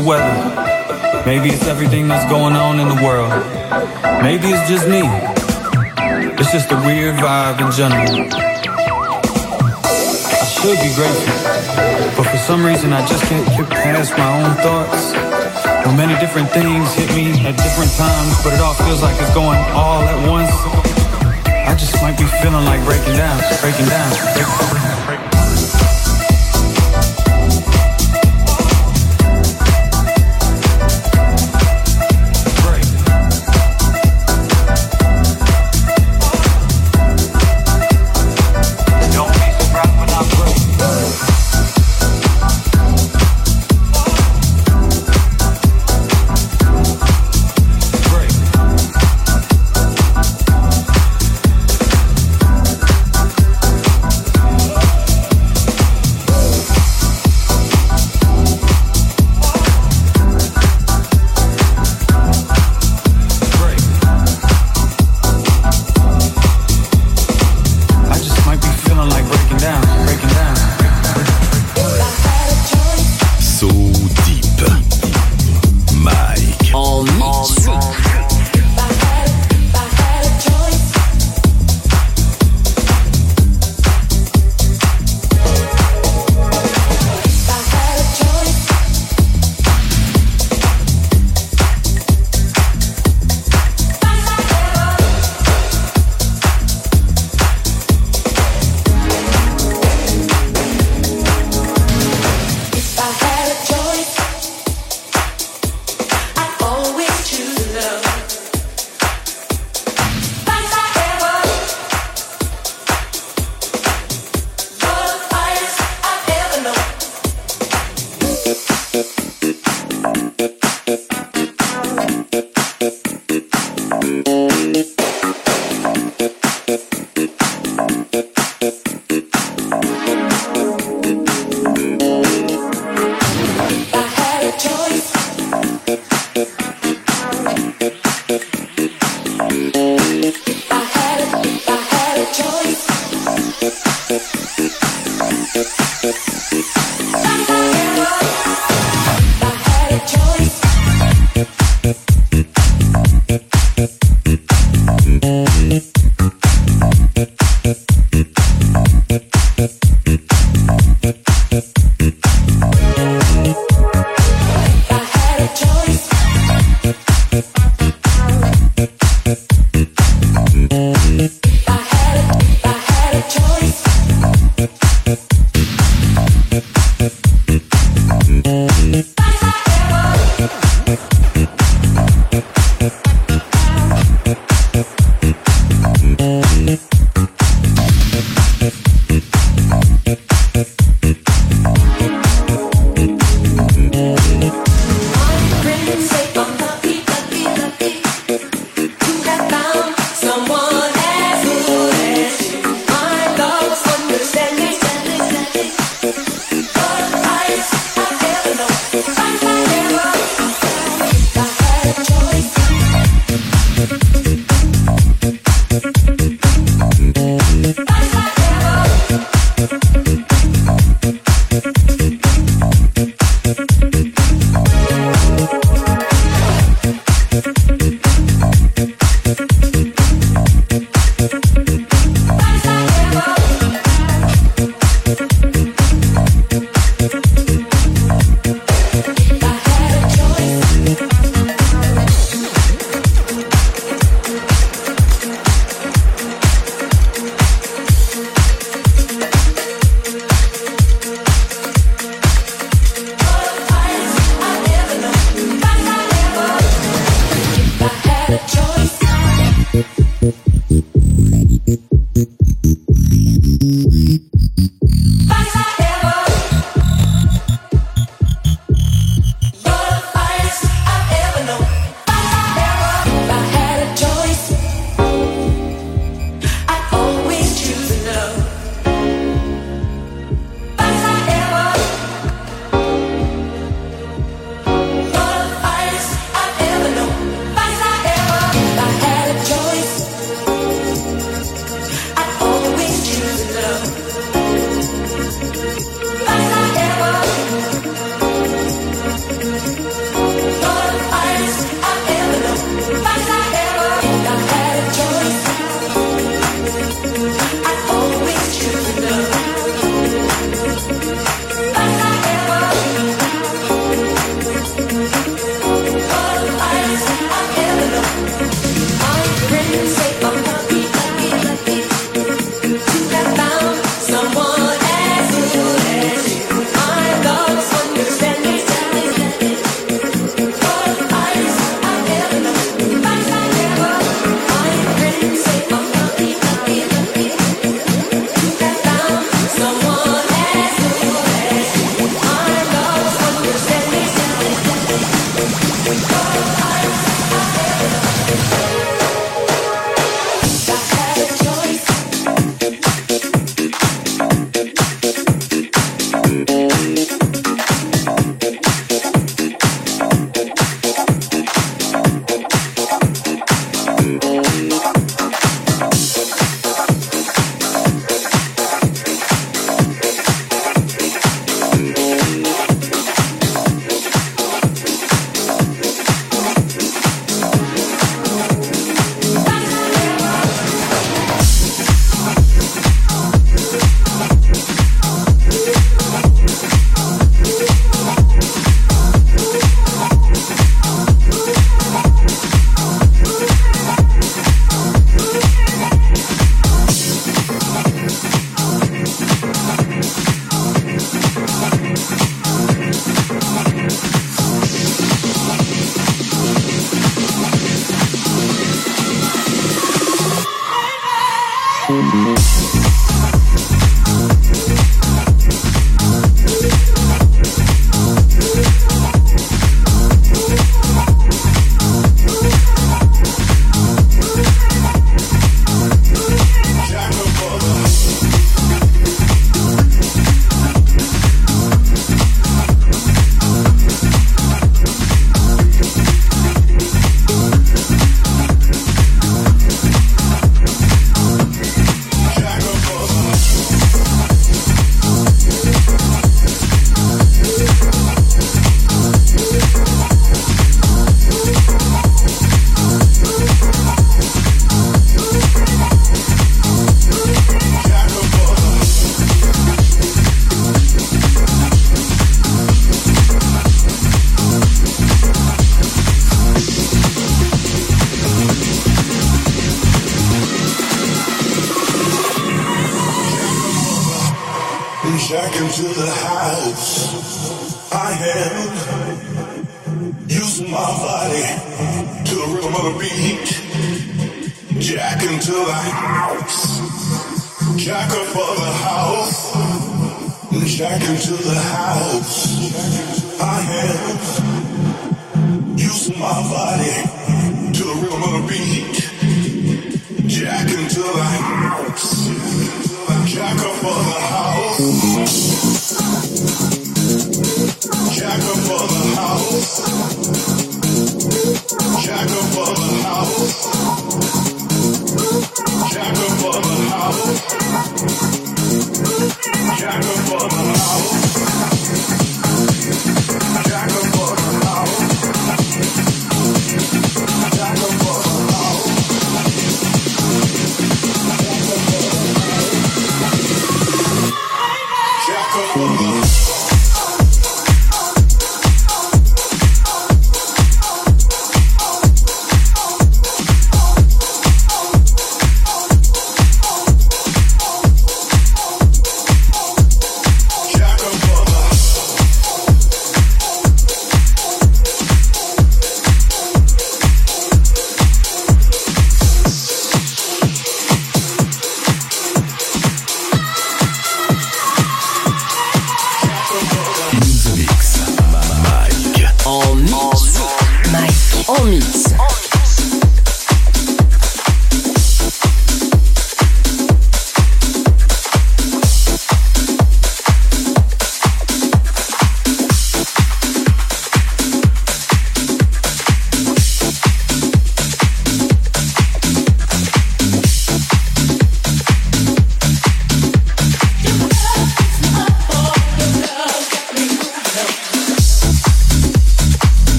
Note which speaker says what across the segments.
Speaker 1: the weather. Maybe it's everything that's going on in the world. Maybe it's just me. It's just a weird vibe in general. I should be grateful, but for some reason I just can't get past my own thoughts. Well, many different things hit me at different times, but it all feels like it's going all at once. I just might be feeling like breaking down, breaking down, breaking down.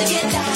Speaker 2: Got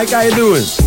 Speaker 3: Mike, how you doing?